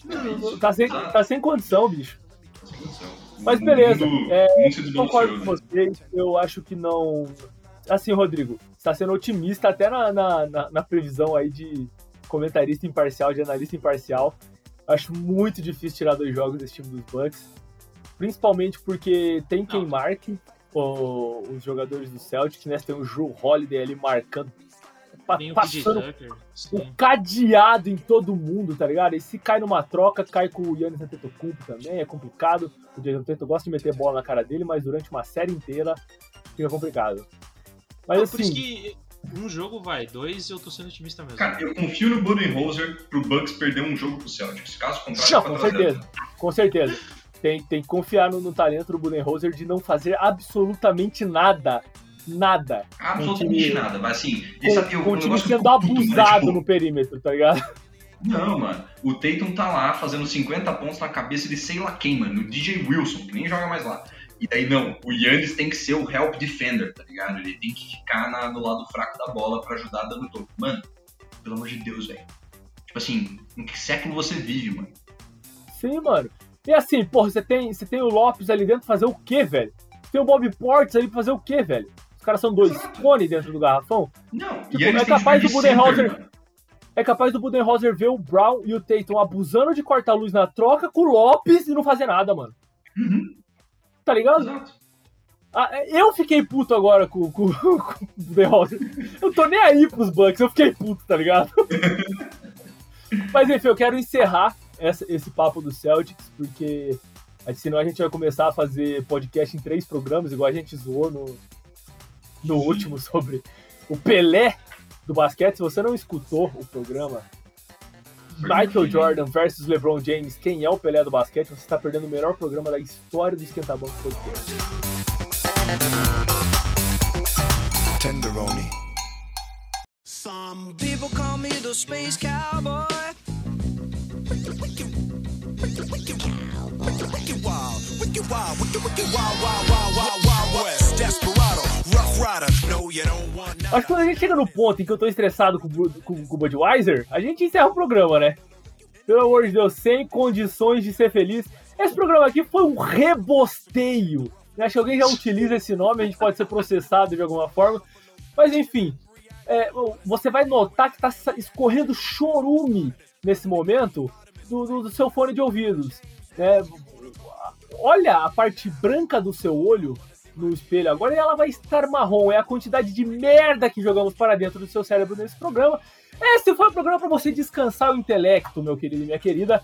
Isso, Tá sem, exato. tá sem condição, bicho. Sem condição. Mas beleza, mundo- é, mundo se Concordo com né? vocês, eu acho que não. Assim, Rodrigo, você tá sendo otimista até na, na, na- na previsão aí de comentarista imparcial, de analista imparcial. Acho muito difícil tirar dois jogos desse time dos Bucks. Principalmente porque tem quem marque o- os jogadores do Celtics, né? Tem o Drew Holiday ali marcando, pa- passando o cadeado em todo mundo, tá ligado? E se cai numa troca, cai com o Yannis Antetokounmpo também, é complicado. O Tatum gosta de meter bola na cara dele, mas durante uma série inteira fica complicado. Mas Não, Por isso assim, que um jogo vai, dois eu tô sendo otimista mesmo. Cara, eu confio no Budenholzer pro Bucks perder um jogo pro Celtics. Caso contrário, não, 4 com a 0. certeza, com certeza. Tem, tem que confiar no, no talento do Budenholzer de não fazer absolutamente nada. Nada. Absolutamente time- nada, mas assim, Com, esse, eu, com o time que eu sendo puto, mano, abusado tipo, no perímetro, tá ligado? Não, mano. O Tatum tá lá fazendo 50 pontos na cabeça de sei lá quem, mano. O DJ Wilson, que nem joga mais lá. E daí não, o Yannis tem que ser o help defender, tá ligado? Ele tem que ficar na- no lado fraco da bola pra ajudar dando toco. Mano, pelo amor de Deus, velho. Tipo assim, em que século você vive, mano? Sim, mano. E assim, porra, você tem, você tem o Lopes ali dentro pra fazer o quê, velho? Tem o Bob Portes ali pra fazer o quê, velho? Os caras são dois cone dentro do garrafão. Não, Tipo, é capaz do Budenholzer-. É capaz do Budenholzer ver o Brown e o Tatum abusando de corta-luz na troca com o Lopes e não fazer nada, mano. Uhum, Tá ligado? exato. Ah, eu fiquei puto agora com, com, com o Budenholzer. Eu tô nem aí pros Bucks, eu fiquei puto, tá ligado? Mas enfim, eu quero encerrar essa- esse papo do Celtics, porque senão a gente vai começar a fazer podcast em três programas, igual a gente zoou no, no último sobre o Pelé do basquete. Se você não escutou o programa Michael Jordan versus LeBron James, quem é o Pelé do basquete, você está perdendo o melhor programa da história do Esquenta Banco Podcast. Tenderoni. Some people call me the space cowboy. Desperado, rough rider. No, you don't. Acho que quando a gente chega no ponto em que eu tô estressado com, com, com o Budweiser, a gente encerra o programa, né? Pelo amor de Deus, sem condições de ser feliz. Esse programa aqui foi um rebosteio. né? Acho que alguém já utiliza esse nome, a gente pode ser processado de alguma forma. Mas enfim, é, você vai notar que tá escorrendo chorume nesse momento do, do- do seu fone de ouvidos. né? Olha a parte branca do seu olho no espelho agora e ela vai estar marrom. É a quantidade de merda que jogamos para dentro do seu cérebro nesse programa. Esse foi o programa para você descansar o intelecto, meu querido e minha querida.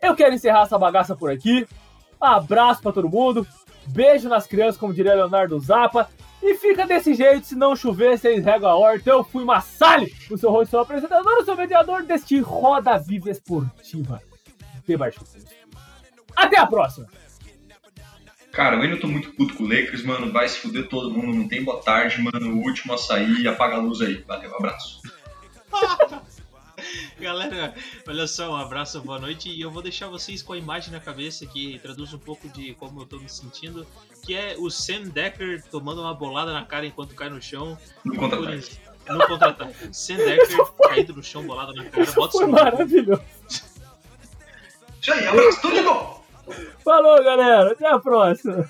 Eu quero encerrar essa bagaça por aqui. Abraço para todo mundo. Beijo nas crianças, como diria Leonardo Zappa. E fica desse jeito, se não chover, vocês regam a horta. Eu fui Massali, o seu rosto, apresentador, o seu mediador deste Roda Viva Esportiva. De baixo. Até a próxima! Cara, eu ainda tô muito puto com o Lakers, mano. Vai se fuder todo mundo. Não tem boa tarde, mano. O último a sair. Apaga a luz aí. Valeu, abraço. Galera, olha só, um abraço, boa noite. E eu vou deixar vocês com a imagem na cabeça que traduz um pouco de como eu tô me sentindo. Que é o Sam Decker tomando uma bolada na cara enquanto cai no chão. No contra-ataque. isso, No contra-ataque. Sam Decker caído no chão, bolada na cara. Bota Foi maravilhoso. Isso aí, abraço, tudo de bom! Falou, galera. Até a próxima.